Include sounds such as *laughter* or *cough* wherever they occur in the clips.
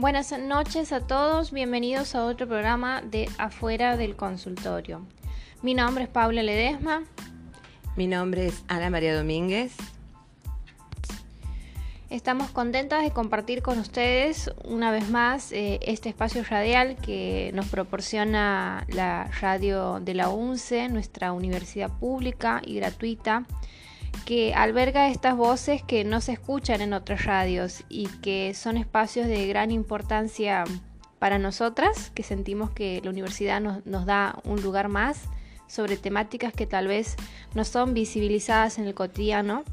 Buenas noches a todos, bienvenidos a otro programa de Afuera del Consultorio. Mi nombre es Paula Ledesma. Mi nombre es Ana María Domínguez. Estamos contentas de compartir con ustedes una vez más eh, este espacio radial que nos proporciona la radio de la UNCE, nuestra universidad pública y gratuita, que alberga estas voces que no se escuchan en otras radios y que son espacios de gran importancia para nosotras, que sentimos que la universidad nos, da un lugar más sobre temáticas que tal vez no son visibilizadas en el cotidiano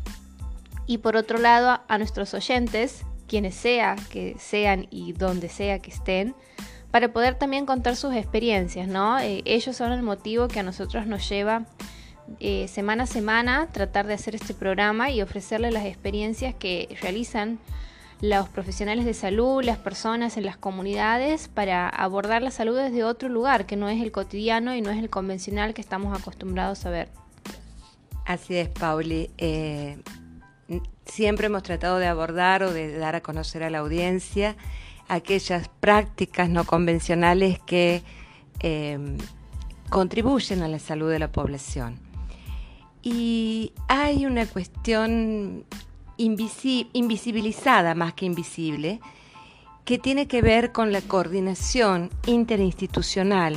y por otro lado a nuestros oyentes, quienes sea que sean y donde sea que estén, para poder también contar sus experiencias, ¿no? Eh, ellos son el motivo que a nosotros nos lleva eh, semana a semana tratar de hacer este programa y ofrecerles las experiencias que realizan los profesionales de salud, las personas en las comunidades para abordar la salud desde otro lugar, que no es el cotidiano y no es el convencional que estamos acostumbrados a ver. Así es, Pauli. Eh, siempre hemos tratado de abordar o de dar a conocer a la audiencia aquellas prácticas no convencionales que em, contribuyen a la salud de la población. Y hay una cuestión invisibilizada más que invisible que tiene que ver con la coordinación interinstitucional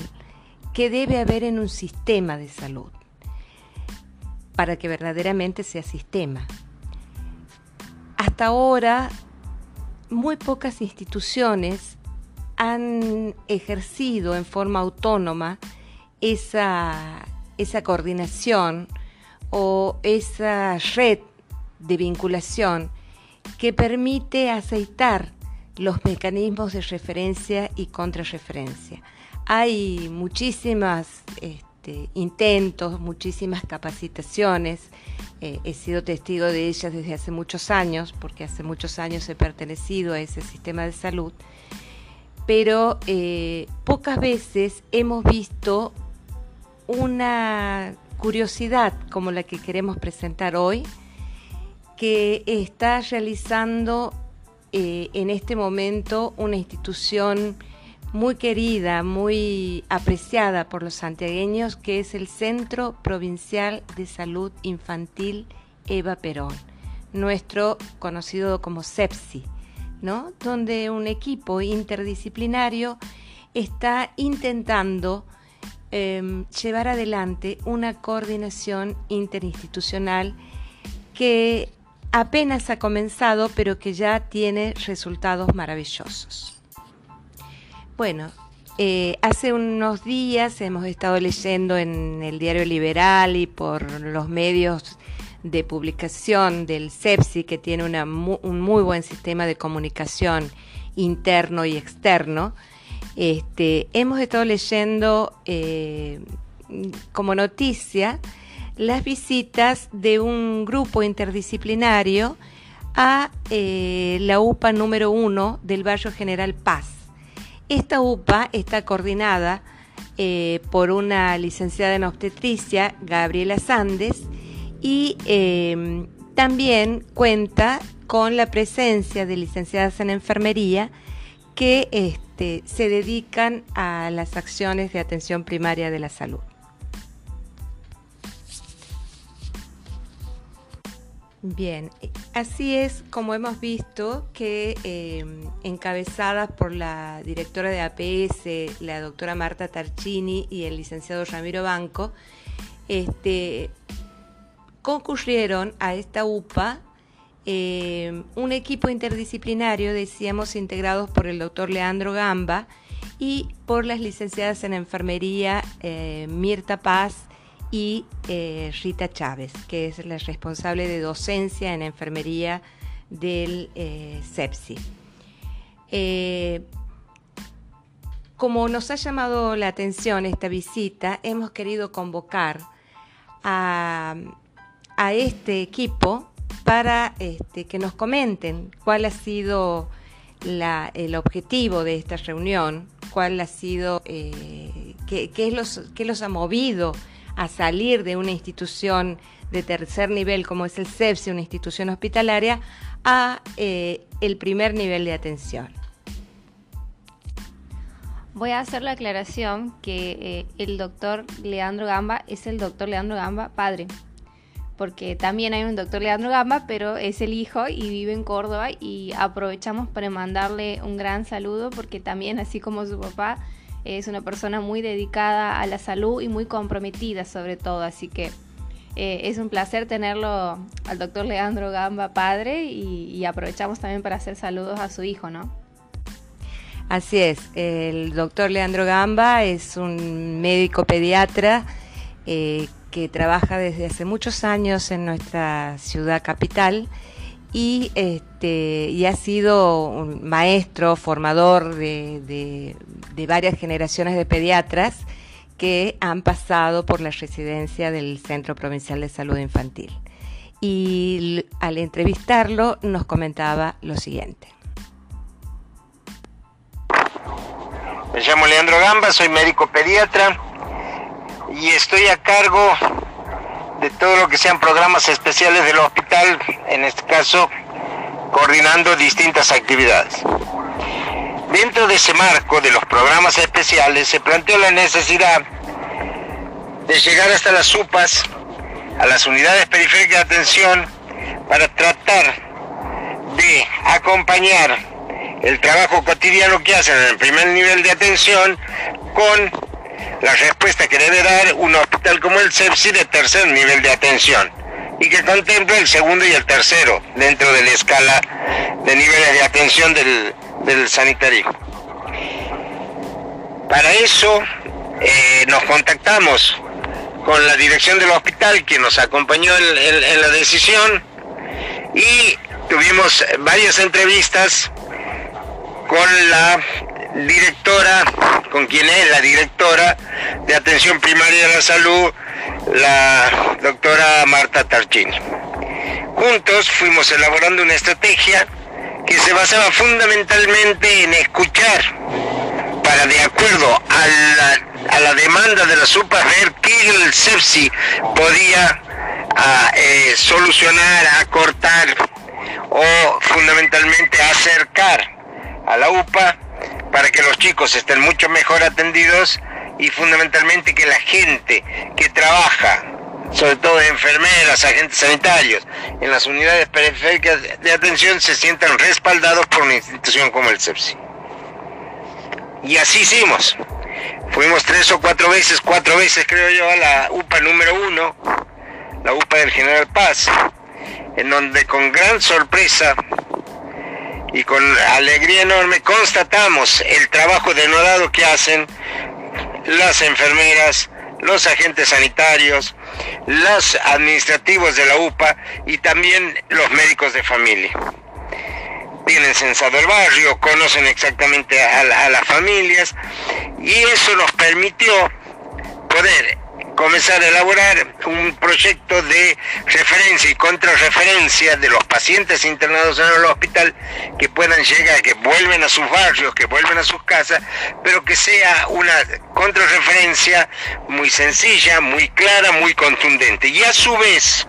que debe haber en un sistema de salud para que verdaderamente sea sistema. Hasta ahora muy pocas instituciones han ejercido en forma autónoma esa, esa coordinación o esa red de vinculación que permite aceitar los mecanismos de referencia y contrarreferencia. Hay muchísimas este, intentos, muchísimas capacitaciones eh, he sido testigo de ellas desde hace muchos años, porque hace muchos años he pertenecido a ese sistema de salud, pero eh, pocas veces hemos visto una curiosidad como la que queremos presentar hoy, que está realizando eh, en este momento una institución muy querida, muy apreciada por los santiagueños, que es el Centro Provincial de Salud Infantil Eva Perón, nuestro conocido como CEPSI, ¿no? donde un equipo interdisciplinario está intentando em, llevar adelante una coordinación interinstitucional que apenas ha comenzado, pero que ya tiene resultados maravillosos. Bueno, eh, hace unos días hemos estado leyendo en el diario Liberal y por los medios de publicación del CEPSI, que tiene un muy buen sistema de comunicación interno y externo, este, hemos estado leyendo eh, como noticia las visitas de un grupo interdisciplinario a eh, la UPA número uno del barrio General Paz. Esta UPA está coordinada eh, por una licenciada en obstetricia, Gabriela Sandes, y em, también cuenta con la presencia de licenciadas en enfermería que este, se dedican a las acciones de atención primaria de la salud. Bien, así es como hemos visto que em, encabezadas por la directora de APS, la doctora Marta Tarchini y el licenciado Ramiro Banco, este, concurrieron a esta UPA em, un equipo interdisciplinario, decíamos, integrados por el doctor Leandro Gamba y por las licenciadas en enfermería eh, Mirta Paz y eh, Rita Chávez, que es la responsable de docencia en enfermería del eh, CEPSI. Eh, como nos ha llamado la atención esta visita, hemos querido convocar a, este equipo para este, que nos comenten cuál ha sido el objetivo de esta reunión, cuál ha sido, qué, los, los ha movido a salir de una institución de tercer nivel como es el CEPSI, una institución hospitalaria, a eh, el primer nivel de atención. Voy a hacer la aclaración que eh, el doctor Leandro Gamba es el doctor Leandro Gamba padre, porque también hay un doctor Leandro Gamba, pero es el hijo y vive en Córdoba y aprovechamos para mandarle un gran saludo porque también, así como su papá, es una persona muy dedicada a la salud y muy comprometida sobre todo, así que eh, es un placer tenerlo al doctor Leandro Gamba padre y, aprovechamos también para hacer saludos a su hijo, ¿no? Así es, el doctor Leandro Gamba es un médico pediatra eh, que trabaja desde hace muchos años en nuestra ciudad capital y, este, y ha sido un maestro, formador de, de varias generaciones de pediatras que han pasado por la residencia del Centro Provincial de Salud Infantil. Y al entrevistarlo nos comentaba lo siguiente. Me llamo Leandro Gamba, soy médico pediatra y estoy a cargo de todo lo que sean programas especiales del hospital, en este caso coordinando distintas actividades. Dentro de ese marco de los programas especiales se planteó la necesidad de llegar hasta las UPAs, a las unidades periféricas de atención, para tratar de acompañar el trabajo cotidiano que hacen en el primer nivel de atención con la respuesta que debe dar un hospital como el CEPSI de tercer nivel de atención y que contemple el segundo y el tercero dentro de la escala de niveles de atención del, sanitario. Para eso eh, nos contactamos con la dirección del hospital que nos acompañó en la decisión y tuvimos varias entrevistas con la directora, con quien es la directora de atención primaria de la salud, la doctora Marta Tarchini. Juntos fuimos elaborando una estrategia que se basaba fundamentalmente en escuchar para de acuerdo a la, demanda de la SUPA ver qué el CEPSI podía eh, solucionar, acortar o fundamentalmente acercar a la UPA para que los chicos estén mucho mejor atendidos y fundamentalmente que la gente que trabaja, sobre todo enfermeras, agentes sanitarios, en las unidades periféricas de atención se sientan respaldados por una institución como el CEPSI. Y así hicimos. Fuimos tres o cuatro veces, cuatro veces creo yo, a la UPA número uno, la UPA del General Paz, en donde con gran sorpresa y con alegría enorme constatamos el trabajo denodado que hacen las enfermeras, los agentes sanitarios, los administrativos de la UPA y también los médicos de familia. Tienen censado el barrio, conocen exactamente a, a las familias y eso nos permitió poder comenzar a elaborar un proyecto de referencia y contrarreferencia de los pacientes internados en el hospital que puedan llegar, que vuelven a sus barrios, que vuelven a sus casas, pero que sea una contrarreferencia muy sencilla, muy clara, muy contundente. Y a su vez,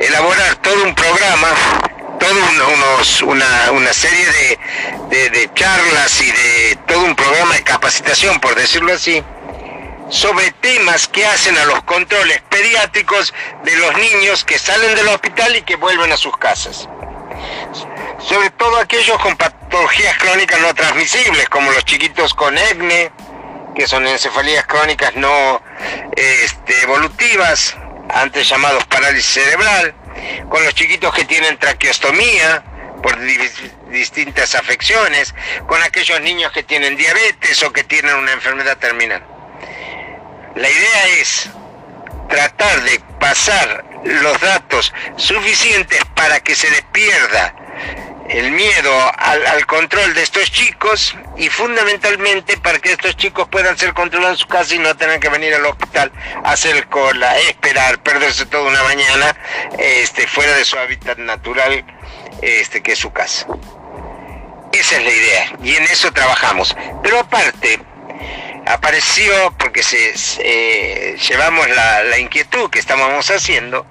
elaborar todo un programa todo unos, una, una, serie de, de charlas y de todo un programa de capacitación, por decirlo así, sobre temas que hacen a los controles pediátricos de los niños que salen del hospital y que vuelven a sus casas. Sobre todo aquellos con patologías crónicas no transmisibles, como los chiquitos con EGNE, que son encefalías crónicas no este, evolutivas, antes llamados parálisis cerebral, con los chiquitos que tienen traqueostomía por distintas afecciones, con aquellos niños que tienen diabetes o que tienen una enfermedad terminal. La idea es tratar de pasar los datos suficientes para que se les pierda el miedo al, control de estos chicos y fundamentalmente para que estos chicos puedan ser controlados en su casa y no tengan que venir al hospital hacer cola, esperar, perderse toda una mañana este, fuera de su hábitat natural este, que es su casa. Esa es la idea y en eso trabajamos. Pero aparte, apareció porque llevamos la, inquietud que estábamos haciendo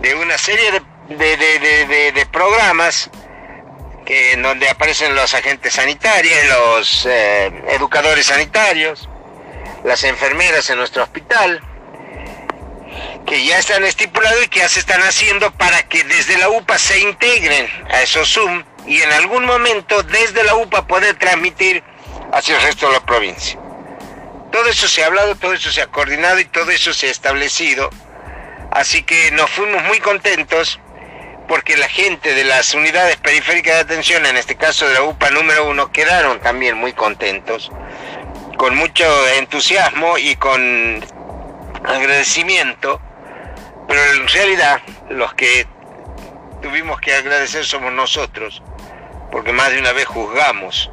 de una serie de, de, programas que en donde aparecen los agentes sanitarios, los eh, educadores sanitarios, las enfermeras en nuestro hospital, que ya están estipulados y que ya se están haciendo para que desde la UPA se integren a esos Zoom y en algún momento desde la UPA poder transmitir hacia el resto de la provincia. Todo eso se ha hablado, todo eso se ha coordinado y todo eso se ha establecido. Así que nos fuimos muy contentos porque la gente de las unidades periféricas de atención, en este caso de la UPA número uno, quedaron también muy contentos, con mucho entusiasmo y con agradecimiento, pero en realidad los que tuvimos que agradecer somos nosotros, porque más de una vez juzgamos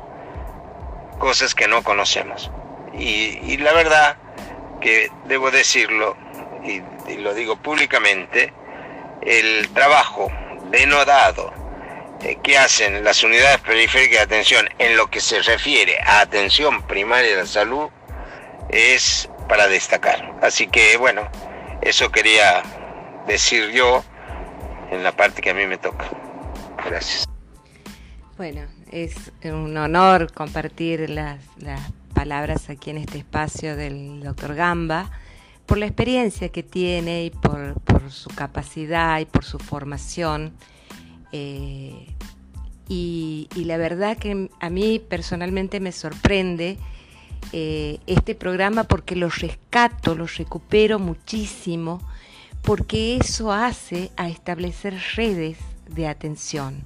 cosas que no conocemos. Y, la verdad que debo decirlo, y, lo digo públicamente, el trabajo denodado eh, que hacen las unidades periféricas de atención en lo que se refiere a atención primaria de la salud es para destacar. Así que bueno, eso quería decir yo en la parte que a mí me toca. Gracias. Bueno, es un honor compartir las, las palabras aquí en este espacio del doctor Gamba por la experiencia que tiene y por, su capacidad y por su formación. Eh, y, la verdad que a mí personalmente me sorprende eh, este programa porque lo rescato, lo recupero muchísimo, porque eso hace a establecer redes de atención,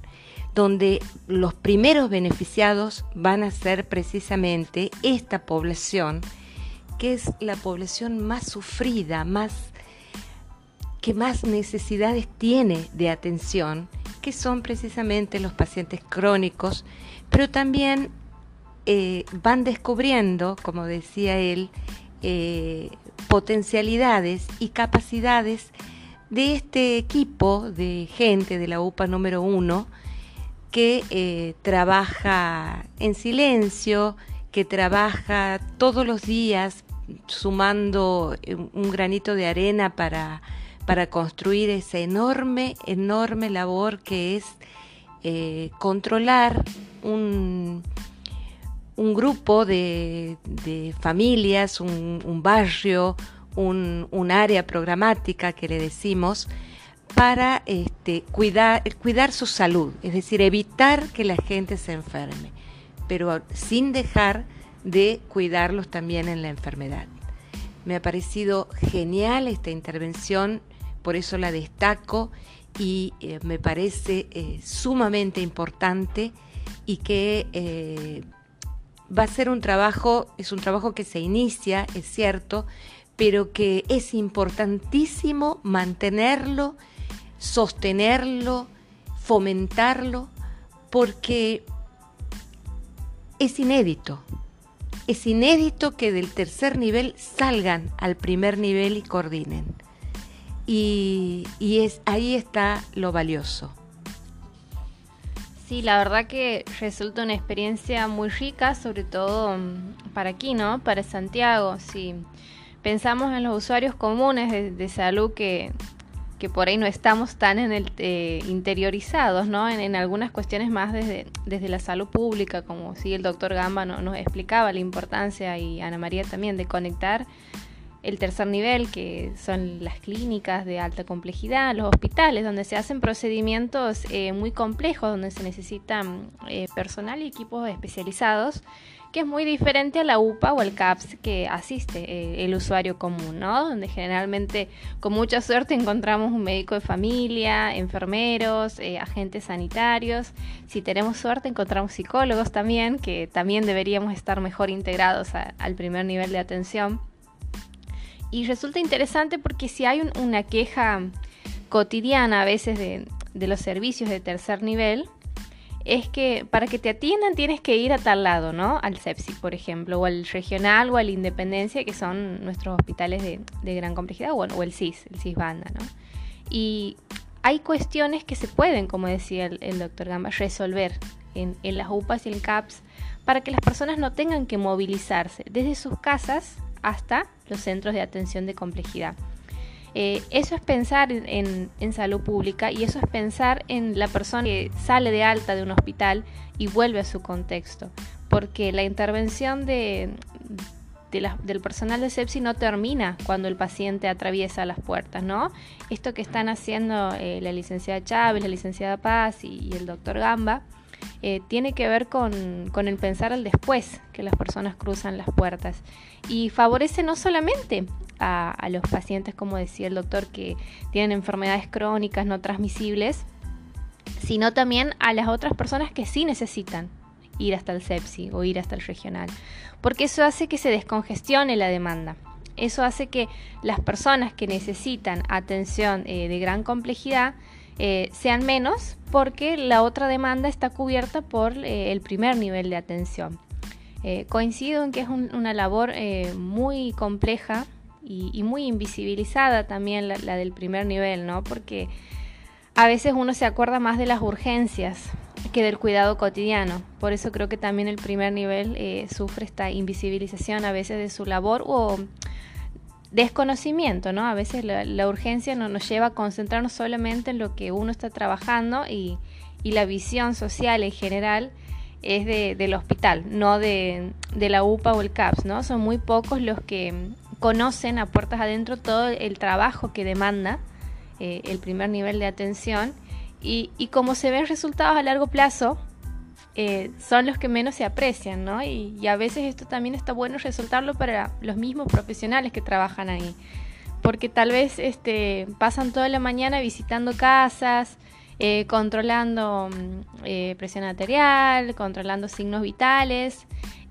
donde los primeros beneficiados van a ser precisamente esta población que es la población más sufrida, más que más necesidades tiene de atención, que son precisamente los pacientes crónicos, pero también eh, van descubriendo, como decía él, eh, potencialidades y capacidades de este equipo de gente de la UPA número uno que eh, trabaja en silencio, que trabaja todos los días sumando eh, un granito de arena para, para construir esa enorme, enorme labor que es eh, controlar un, un grupo de, familias, un, barrio, un, un, área programática que le decimos, para este, cuidar, cuidar su salud, es decir, evitar que la gente se enferme, pero sin dejar de cuidarlos también en la enfermedad. Me ha parecido genial esta intervención, por eso la destaco y eh, me parece eh, sumamente importante y que eh, va a ser un trabajo, es un trabajo que se inicia, es cierto, pero que es importantísimo mantenerlo, sostenerlo, fomentarlo, porque es inédito. Es inédito que del tercer nivel salgan al primer nivel y coordinen. Y, es, ahí está lo valioso. Sí, la verdad que resulta una experiencia muy rica, sobre todo mm, para aquí, ¿no? Para Santiago. Si pensamos en los usuarios comunes de salud que, que por ahí no estamos tan en el, eh, interiorizados, ¿no? En, algunas cuestiones más desde, desde la salud pública, como sí el doctor Gamba nos explicaba la importancia y Ana María también de conectar el tercer nivel, que son las clínicas de alta complejidad, los hospitales, donde se hacen procedimientos eh, muy complejos, donde se necesitan eh, personal y equipos especializados que es muy diferente a la UPA o el CAPS que asiste eh, el usuario común, ¿no? Donde generalmente con mucha suerte encontramos un médico de familia, enfermeros, eh, agentes sanitarios. Si tenemos suerte encontramos psicólogos también, que también deberíamos estar mejor integrados al primer nivel de atención. Y resulta interesante porque si hay una queja cotidiana a veces de, de los servicios de tercer nivel, es que para que te atiendan tienes que ir a tal lado, ¿no? Al CEPSI, por ejemplo, o al regional o al Independencia, que son nuestros hospitales de, gran complejidad, bueno, o el CIS, el CIS Banda, ¿no? Y hay cuestiones que se pueden, como decía el, doctor Gamba, resolver en, en, las UPAs y en CAPS para que las personas no tengan que movilizarse desde sus casas hasta los centros de atención de complejidad. Eh, eso es pensar en, salud pública y eso es pensar en la persona que sale de alta de un hospital y vuelve a su contexto. Porque la intervención de, del personal de sepsi no termina cuando el paciente atraviesa las puertas, ¿no? Esto que están haciendo eh, la licenciada Chávez, la licenciada Paz y, el doctor Gamba, eh, tiene que ver con, con, el pensar al después que las personas cruzan las puertas y favorece no solamente a, los pacientes, como decía el doctor, que tienen enfermedades crónicas no transmisibles, sino también a las otras personas que sí necesitan ir hasta el sepsi o ir hasta el regional, porque eso hace que se descongestione la demanda. Eso hace que las personas que necesitan atención eh, de gran complejidad eh, sean menos porque la otra demanda está cubierta por eh, el primer nivel de atención. coincido en que es una labor muy compleja y, muy invisibilizada también la, del primer nivel, ¿no? Porque a veces uno se acuerda más de las urgencias que del cuidado cotidiano. Por eso creo que también el primer nivel eh, sufre esta invisibilización a veces de su labor o desconocimiento, ¿no? A veces la, urgencia no, nos lleva a concentrarnos solamente en lo que uno está trabajando y, la visión social en general es del hospital, no de, de, la UPA o el CAPS, ¿no? Son muy pocos los que conocen a puertas adentro todo el trabajo que demanda eh, el primer nivel de atención y, como se ven resultados a largo plazo, eh, son los que menos se aprecian, ¿no? Y, a veces esto también está bueno resaltarlo para los mismos profesionales que trabajan ahí, porque tal vez este, pasan toda la mañana visitando casas, eh, controlando mm, presión arterial, controlando signos vitales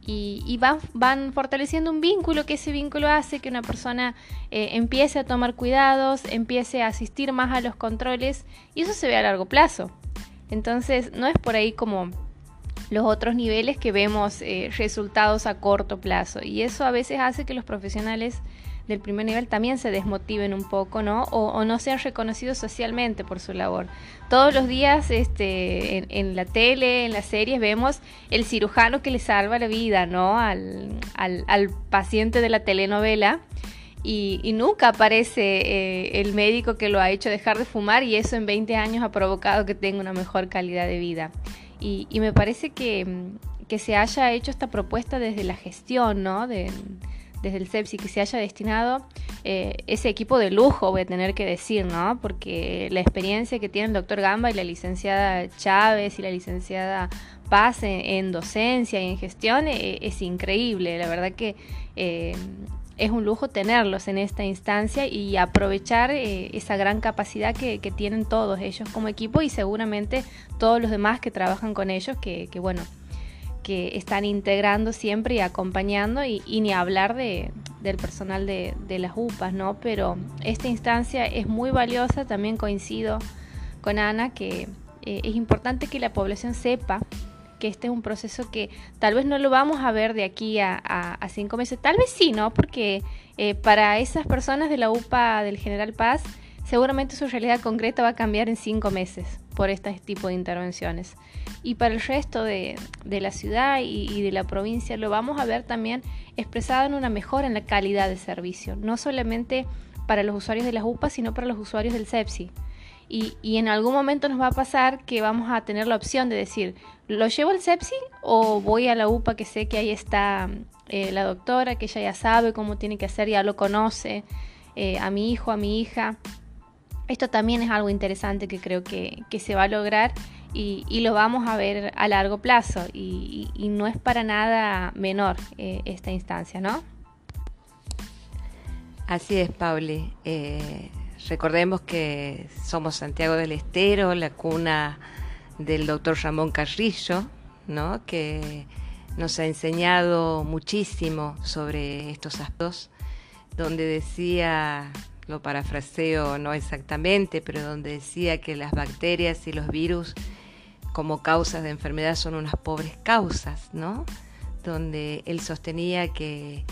y, van, fortaleciendo un vínculo que ese vínculo hace que una persona eh, empiece a tomar cuidados, empiece a asistir más a los controles y eso se ve a largo plazo. Entonces no es por ahí como los otros niveles que vemos eh, resultados a corto plazo y eso a veces hace que los profesionales del primer nivel también se desmotiven un poco, ¿no? O, no sean reconocidos socialmente por su labor. Todos los días este, en, la tele, en las series, vemos el cirujano que le salva la vida, ¿no? Al, al, paciente de la telenovela. Y, nunca aparece eh, el médico que lo ha hecho dejar de fumar y eso en 20 años ha provocado que tenga una mejor calidad de vida. Y, me parece que, que, se haya hecho esta propuesta desde la gestión, ¿no? Desde el CEPSI que se haya destinado eh, ese equipo de lujo, voy a tener que decir, ¿no? Porque la experiencia que tiene el doctor Gamba y la licenciada Chávez y la licenciada Paz en, docencia y en gestión eh, es increíble. La verdad que eh, es un lujo tenerlos en esta instancia y aprovechar esa gran capacidad que, tienen todos ellos como equipo y seguramente todos los demás que trabajan con ellos, que bueno, que están integrando siempre y acompañando y, ni hablar de, del personal de, las UPAs, ¿no? Pero esta instancia es muy valiosa, también coincido con Ana que eh, es importante que la población sepa que este es un proceso que tal vez no lo vamos a ver de aquí a, cinco meses, tal vez sí, ¿no? Porque eh, para esas personas de la UPA del General Paz, seguramente su realidad concreta va a cambiar en cinco meses por este tipo de intervenciones. Y para el resto de, la ciudad y, de la provincia lo vamos a ver también expresado en una mejora en la calidad de servicio, no solamente para los usuarios de las UPA, sino para los usuarios del CEPSI. Y, en algún momento nos va a pasar que vamos a tener la opción de decir, ¿lo llevo al CEPSI o voy a la UPA que sé que ahí está eh, la doctora, que ella ya sabe cómo tiene que hacer, ya lo conoce, eh, a mi hijo, a mi hija? Esto también es algo interesante que creo que, se va a lograr y, lo vamos a ver a largo plazo y, no es para nada menor eh, esta instancia, ¿no? Así es, Pauli. Eh, recordemos que somos Santiago del Estero, la cuna del doctor Ramón Carrillo, ¿no? que nos ha enseñado muchísimo sobre estos aspectos, donde decía lo parafraseo no exactamente, pero donde decía que las bacterias y los virus como causas de enfermedad son unas pobres causas, ¿no? Donde él sostenía que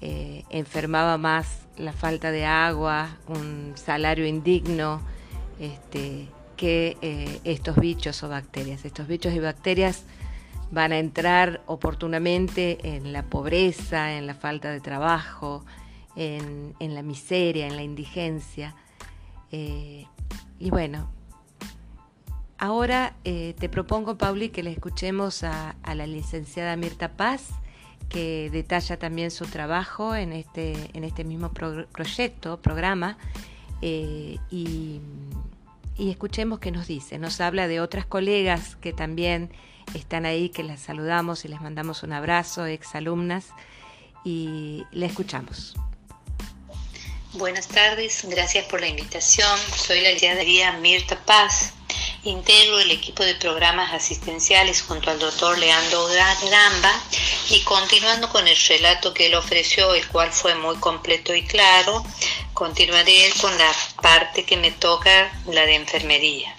eh, enfermaba más la falta de agua, un salario indigno, este, que eh, estos bichos o bacterias. Estos bichos y bacterias van a entrar oportunamente en la pobreza, en la falta de trabajo, en, la miseria, en la indigencia. Eh, y bueno, ahora eh, te propongo, Pauli, que le escuchemos a, la licenciada Mirta Paz, que detalla también su trabajo en este, en este mismo proyecto, programa, y, y escuchemos qué nos dice. Nos habla de otras colegas que también están ahí, que las saludamos y les mandamos un abrazo, exalumnas, y le escuchamos. Buenas tardes, gracias por la invitación. Soy la licenciada Mirta Paz. Integro el equipo de programas asistenciales junto al doctor Leandro Gamba y continuando con el relato que él ofreció, el cual fue muy completo y claro, continuaré con la parte que me toca, la de enfermería.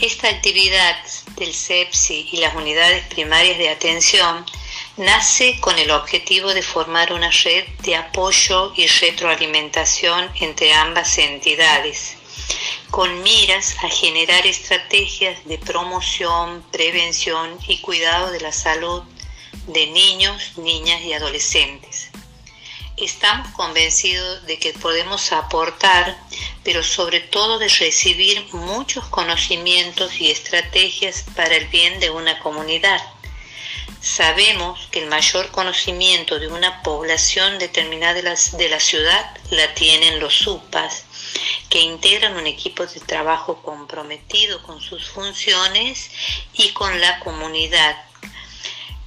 Esta actividad del CEPSI y las unidades primarias de atención nace con el objetivo de formar una red de apoyo y retroalimentación entre ambas entidades, con miras a generar estrategias de promoción, prevención y cuidado de la salud de niños, niñas y adolescentes estamos convencidos de que podemos aportar, pero sobre todo de recibir muchos conocimientos y estrategias para el bien de una comunidad. Sabemos que el mayor conocimiento de una población determinada de la, de la ciudad la tienen los UPAs, que integran un equipo de trabajo comprometido con sus funciones y con la comunidad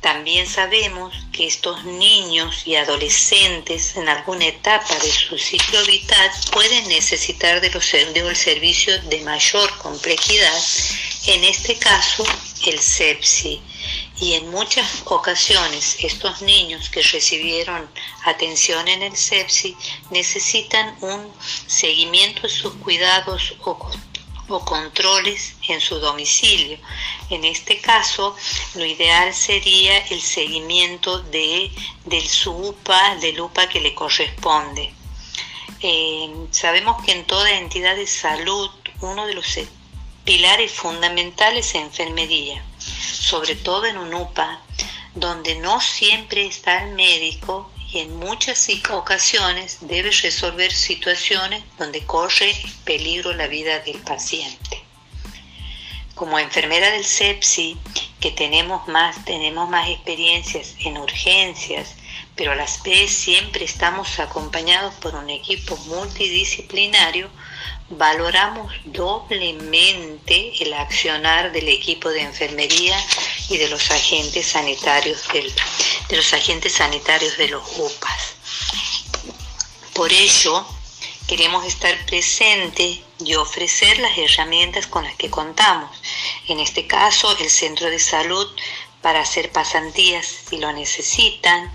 también sabemos que estos niños y adolescentes en alguna etapa de su ciclo vital pueden necesitar de, los, de servicio de mayor complejidad, en este caso el sepsi. Y en muchas ocasiones estos niños que recibieron atención en el sepsi necesitan un seguimiento de sus cuidados o o controles en su domicilio. En este caso, lo ideal sería el seguimiento de, del SUPA, del UPA que le corresponde. Eh, sabemos que en toda entidad de salud uno de los pilares fundamentales es enfermería, sobre todo en un UPA, donde no siempre está el médico y en muchas ocasiones debe resolver situaciones donde corre peligro la vida del paciente. Como enfermera del sepsi, que tenemos más, tenemos más experiencias en urgencias, pero a las vez siempre estamos acompañados por un equipo multidisciplinario, valoramos doblemente el accionar del equipo de enfermería y de los agentes sanitarios de los agentes sanitarios de los UPAs. Por ello, queremos estar presentes y ofrecer las herramientas con las que contamos. En este caso, el centro de salud para hacer pasantías si lo necesitan,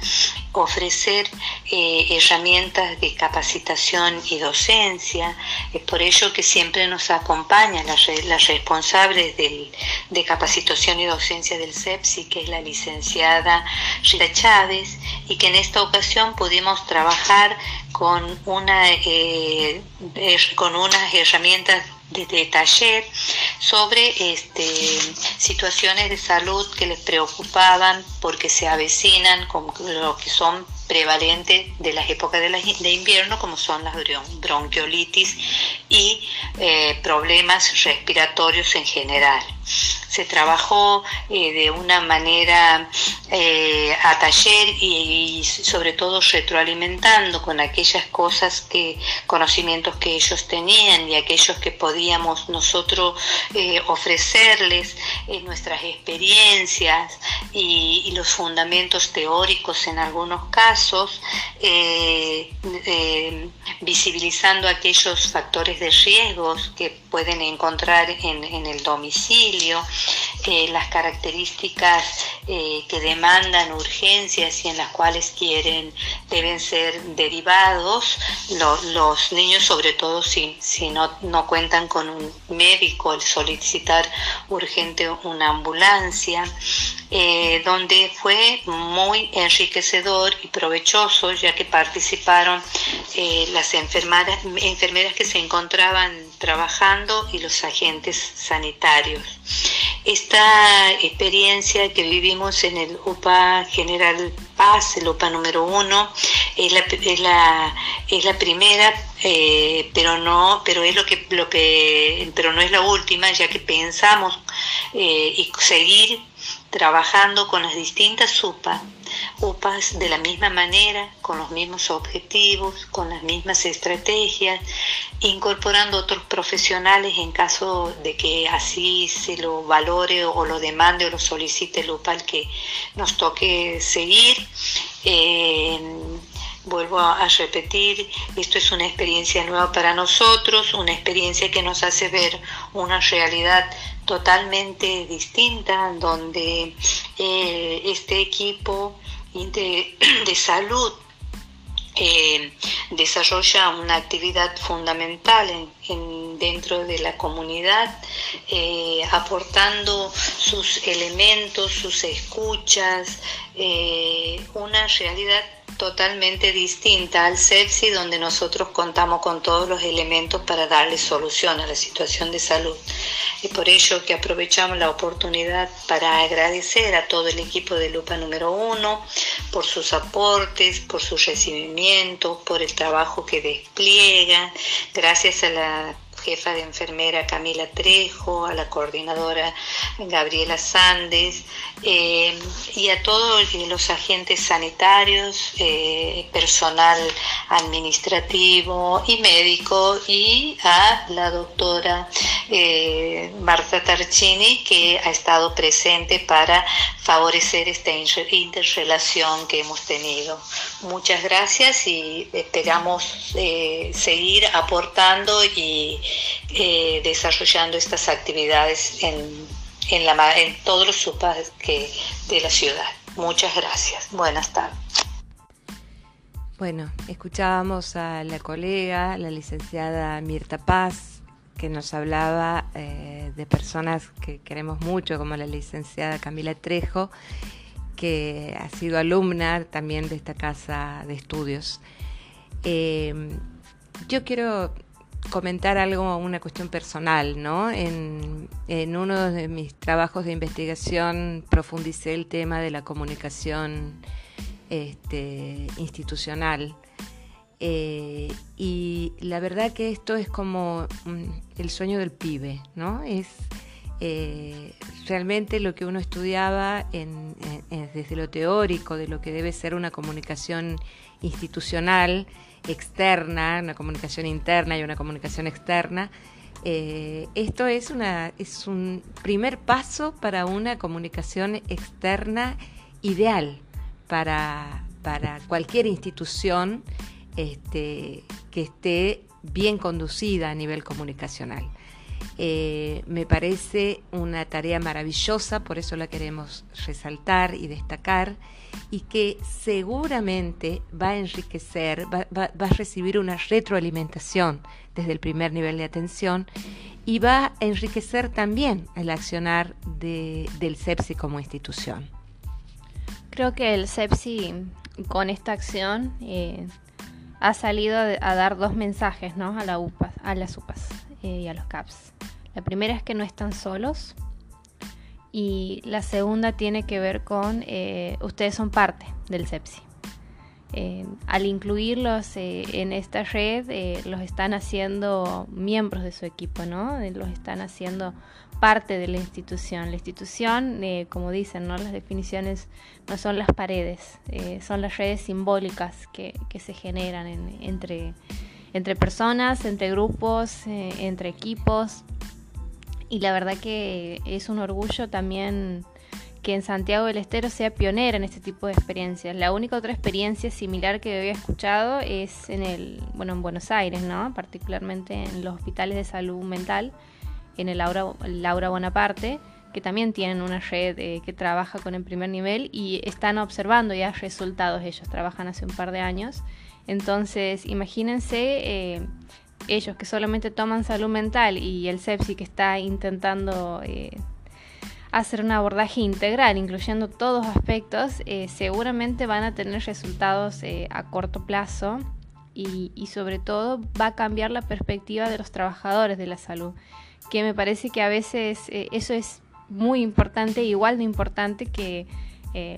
ofrecer eh, herramientas de capacitación y docencia. Es por ello que siempre nos acompaña la, responsable de capacitación y docencia del CEPSI, que es la licenciada Rita Chávez, y que en esta ocasión pudimos trabajar con, una, eh, con unas herramientas de, taller sobre este, situaciones de salud que les preocupaban porque se avecinan con lo que son prevalentes de las épocas de invierno, como son las bronquiolitis y eh, problemas respiratorios en general. Se trabajó eh, de una manera eh, a taller y, sobre todo retroalimentando con aquellas cosas que, conocimientos que ellos tenían y aquellos que podíamos nosotros ofrecerles nuestras experiencias y, los fundamentos teóricos en algunos casos, visibilizando aquellos factores de riesgos que pueden encontrar en, en el domicilio, eh, las características eh, que demandan urgencias y en las cuales quieren deben ser derivados. Los niños sobre todo si, si no, no cuentan con un médico el solicitar urgente una ambulancia eh, donde fue muy enriquecedor y provechoso ya que participaron las enfermeras, enfermeras que se encontraban trabajando y los agentes sanitarios. Esta experiencia que vivimos en el UPA General Paz, el UPA número uno, es la, es la, es la primera, eh, pero no, pero es lo que, lo que, pero no es la última, ya que pensamos eh, y seguir trabajando con las distintas UPA, UPAs de la misma manera, con los mismos objetivos, con las mismas estrategias, incorporando otros profesionales en caso de que así se lo valore o lo demande o lo solicite el UPAL que nos toque seguir. Eh, vuelvo a, repetir, esto es una experiencia nueva para nosotros, una experiencia que nos hace ver una realidad totalmente distinta, donde eh, este equipo *clears throat* de, salud eh, desarrolla una actividad fundamental en, dentro de la comunidad, eh, aportando sus elementos, sus escuchas, una realidad totalmente distinta al sepsi donde nosotros contamos con todos los elementos para darle solución a la situación de salud. Y por ello que aprovechamos la oportunidad para agradecer a todo el equipo de Lupa número uno por sus aportes, por su recibimiento, por el trabajo que despliegan, gracias a la jefa de enfermera Camila Trejo, a la coordinadora Gabriela Sandes eh, y a todos los agentes sanitarios, eh, personal administrativo y médico y a la doctora eh, Marta Tarcini que ha estado presente para favorecer esta interrelación que hemos tenido. Muchas gracias y esperamos seguir aportando y eh, desarrollando estas actividades en, en, la, todos los supas que, de la ciudad. Muchas gracias. Buenas tardes. Bueno, escuchábamos a la colega, la licenciada Mirta Paz, que nos hablaba eh, de personas que queremos mucho, como la licenciada Camila Trejo, que ha sido alumna también de esta casa de estudios. Eh, yo quiero comentar algo, una cuestión personal, ¿no? En, uno de mis trabajos de investigación profundicé el tema de la comunicación este, institucional. Eh, y la verdad que esto es como el sueño del pibe, ¿no? Es eh, realmente lo que uno estudiaba desde lo teórico, de lo que debe ser una comunicación institucional, externa, una comunicación interna y una comunicación externa. Eh, esto es, una, es un primer paso para una comunicación externa ideal para, para cualquier institución este, que esté bien conducida a nivel comunicacional. Eh, me parece una tarea maravillosa, por eso la queremos resaltar y destacar y que seguramente va a enriquecer, va, a recibir una retroalimentación desde el primer nivel de atención y va a enriquecer también el accionar del CEPSI como institución. Creo que el CEPSI con esta acción eh, ha salido a, dar dos mensajes ¿no? a, las UPAs eh, y a los CAPS. La primera es que no están solos, y la segunda tiene que ver con eh, ustedes son parte del CEPSI. Eh, al incluirlos eh, en esta red, los están haciendo miembros de su equipo, ¿no? los están haciendo parte de la institución. La institución, como dicen, ¿no? las definiciones no son las paredes, son las redes simbólicas que, que se generan entre, entre personas, entre grupos, entre equipos y la verdad que es un orgullo también que en Santiago del Estero sea pionera en este tipo de experiencias. La única otra experiencia similar que había escuchado es en el, bueno, en Buenos Aires, ¿no? Particularmente en los hospitales de salud mental, en el Laura, Bonaparte, que también tienen una red eh, que trabaja con el primer nivel y están observando ya resultados. Ellos trabajan hace un par de años. Entonces, imagínense eh, ellos que solamente toman salud mental y el sepsi que está intentando eh, hacer un abordaje integral, incluyendo todos aspectos, eh, seguramente van a tener resultados eh, a corto plazo y, sobre todo va a cambiar la perspectiva de los trabajadores de la salud, que me parece que a veces eso es muy importante, igual de importante que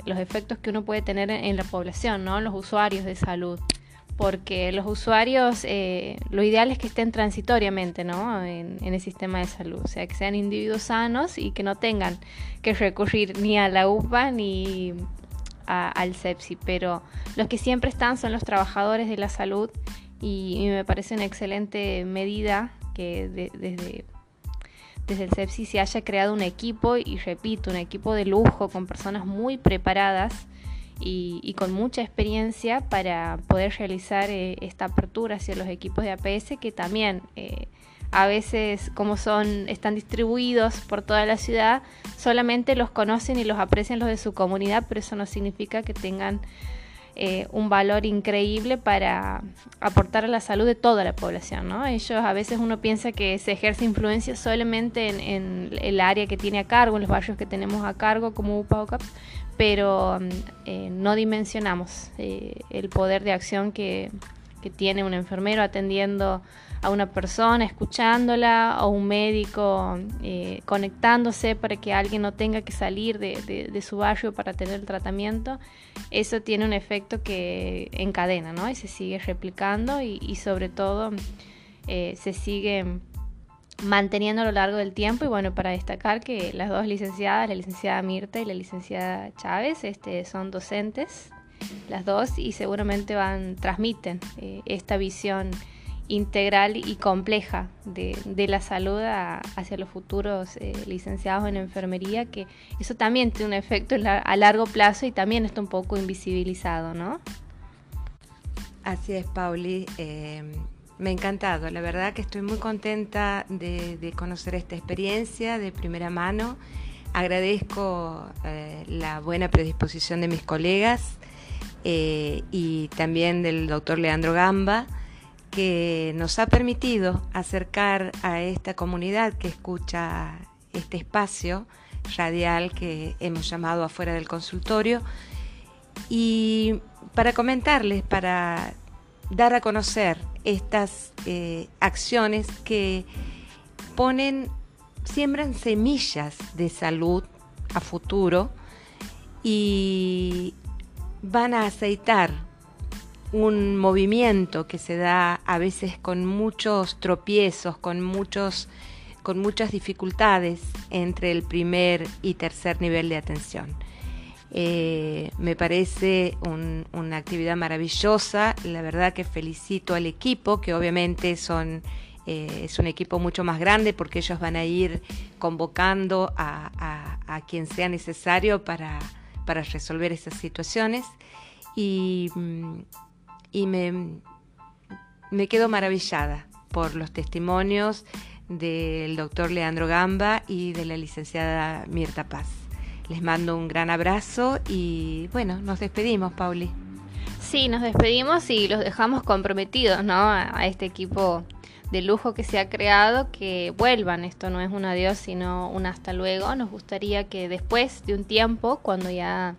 los efectos que uno puede tener en, la población, ¿no? Los usuarios de salud. Porque los usuarios, eh, lo ideal es que estén transitoriamente, ¿no? En, el sistema de salud. O sea, que sean individuos sanos y que no tengan que recurrir ni a la UPA ni al sepsi. Pero los que siempre están son los trabajadores de la salud y, me parece una excelente medida que desde desde el CEPSI se haya creado un equipo, y repito, un equipo de lujo con personas muy preparadas y, con mucha experiencia para poder realizar eh, esta apertura hacia los equipos de APS que también eh, a veces como son están distribuidos por toda la ciudad solamente los conocen y los aprecian los de su comunidad pero eso no significa que tengan eh, un valor increíble para aportar a la salud de toda la población. ¿no? Ellos a veces uno piensa que se ejerce influencia solamente en, el área que tiene a cargo, en los barrios que tenemos a cargo como UPA o CAPS, pero mm, eh, no dimensionamos eh, el poder de acción que, tiene un enfermero atendiendo a una persona, escuchándola, o un médico eh, conectándose para que alguien no tenga que salir de, su barrio para tener el tratamiento, eso tiene un efecto que encadena, ¿no? Y se sigue replicando y, sobre todo se sigue manteniendo a lo largo del tiempo y bueno, para destacar que las dos licenciadas, la licenciada Mirta y la licenciada Chávez, este, son docentes, las dos, y seguramente van, transmiten eh, esta visión integral y compleja de, la salud hacia los futuros eh, licenciados en enfermería, que eso también tiene un efecto a largo plazo y también está un poco invisibilizado, ¿no? Así es, Pauli. Eh, me ha encantado, la verdad que estoy muy contenta de, conocer esta experiencia de primera mano. Agradezco eh, la buena predisposición de mis colegas y también del doctor Leandro Gamba que nos ha permitido acercar a esta comunidad que escucha este espacio radial que hemos llamado afuera del consultorio y para comentarles, para dar a conocer estas eh, acciones que ponen, siembran semillas de salud a futuro y van a aceitar un movimiento que se da a veces con muchos tropiezos, con muchos con muchas dificultades entre el primer y tercer nivel de atención. Eh, me parece una actividad maravillosa, la verdad que felicito al equipo, que obviamente son, eh, es un equipo mucho más grande porque ellos van a ir convocando a, a quien sea necesario para, para resolver esas situaciones. Y mm, y me, me quedo maravillada por los testimonios del doctor Leandro Gamba y de la licenciada Mirta Paz. Les mando un gran abrazo y bueno, nos despedimos, Pauli. Sí, nos despedimos y los dejamos comprometidos ¿no? a, este equipo de lujo que se ha creado, que vuelvan. Esto no es un adiós, sino un hasta luego. Nos gustaría que después de un tiempo, cuando ya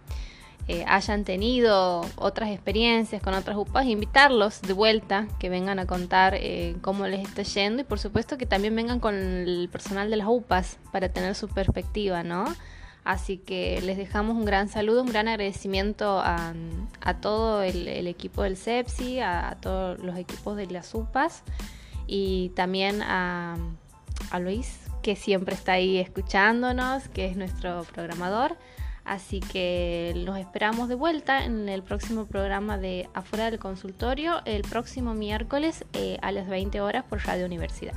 eh, hayan tenido otras experiencias con otras UPAs, invitarlos de vuelta, que vengan a contar eh, cómo les está yendo y por supuesto que también vengan con el personal de las UPAs para tener su perspectiva, ¿no? Así que les dejamos un gran saludo, un gran agradecimiento a, todo el, equipo del CEPSI, a, todos los equipos de las UPAs y también a, Luis, que siempre está ahí escuchándonos, que es nuestro programador. Así que nos esperamos de vuelta en el próximo programa de Afuera del Consultorio, el próximo miércoles eh, a las 20 horas por Radio Universidad.